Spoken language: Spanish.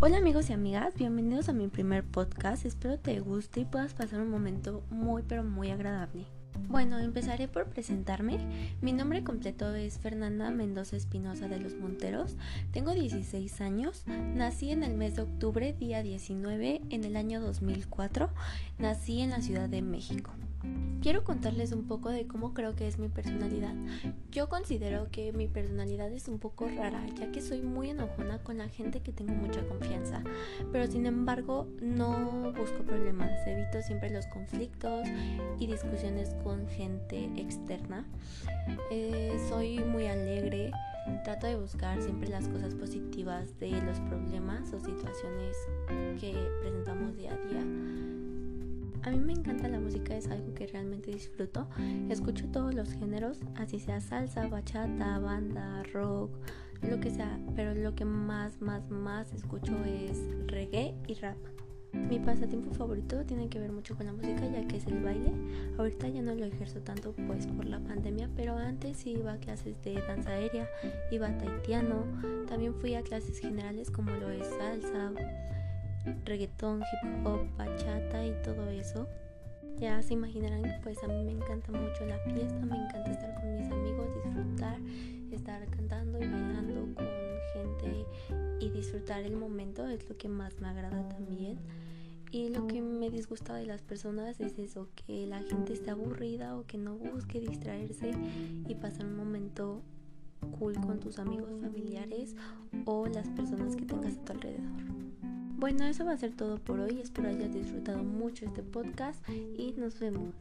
Hola amigos y amigas, bienvenidos a mi primer podcast, espero te guste y puedas pasar un momento muy pero muy agradable. Bueno, empezaré por presentarme. Mi nombre completo es Fernanda Mendoza Espinosa de los Monteros. Tengo 16 años. Nací en el mes de octubre, día 19, en el año 2004. Nací en la Ciudad de México. Quiero contarles un poco de cómo creo que es mi personalidad. Yo considero que mi personalidad es un poco rara, ya que soy muy enojona con la gente que tengo mucha confianza, pero sin embargo no busco problemas, evito siempre los conflictos y discusiones con gente externa. Eh, soy muy alegre, trato de buscar siempre las cosas positivas de los problemas o situaciones que presentamos día a día a mí me encanta la música, es algo que realmente disfruto. Escucho todos los géneros, así sea salsa, bachata, banda, rock, lo que sea, pero lo que más, más, más escucho es reggae y rap. Mi pasatiempo favorito tiene que ver mucho con la música ya que es el baile. Ahorita ya no lo ejerzo tanto pues por la pandemia, pero antes sí iba a clases de danza aérea, iba a taitiano, también fui a clases generales como lo es salsa, reggaetón, hip hop, bachata y todo eso. Ya se imaginarán pues a mí me encanta mucho la fiesta, me encanta estar con mis amigos, disfrutar, estar cantando y disfrutar el momento es lo que más me agrada también. Y lo que me disgusta de las personas es eso, que la gente esté aburrida o que no busque distraerse y pasar un momento cool con tus amigos, familiares o las personas que tengas a tu alrededor. Bueno, eso va a ser todo por hoy. Espero hayas disfrutado mucho este podcast y nos vemos.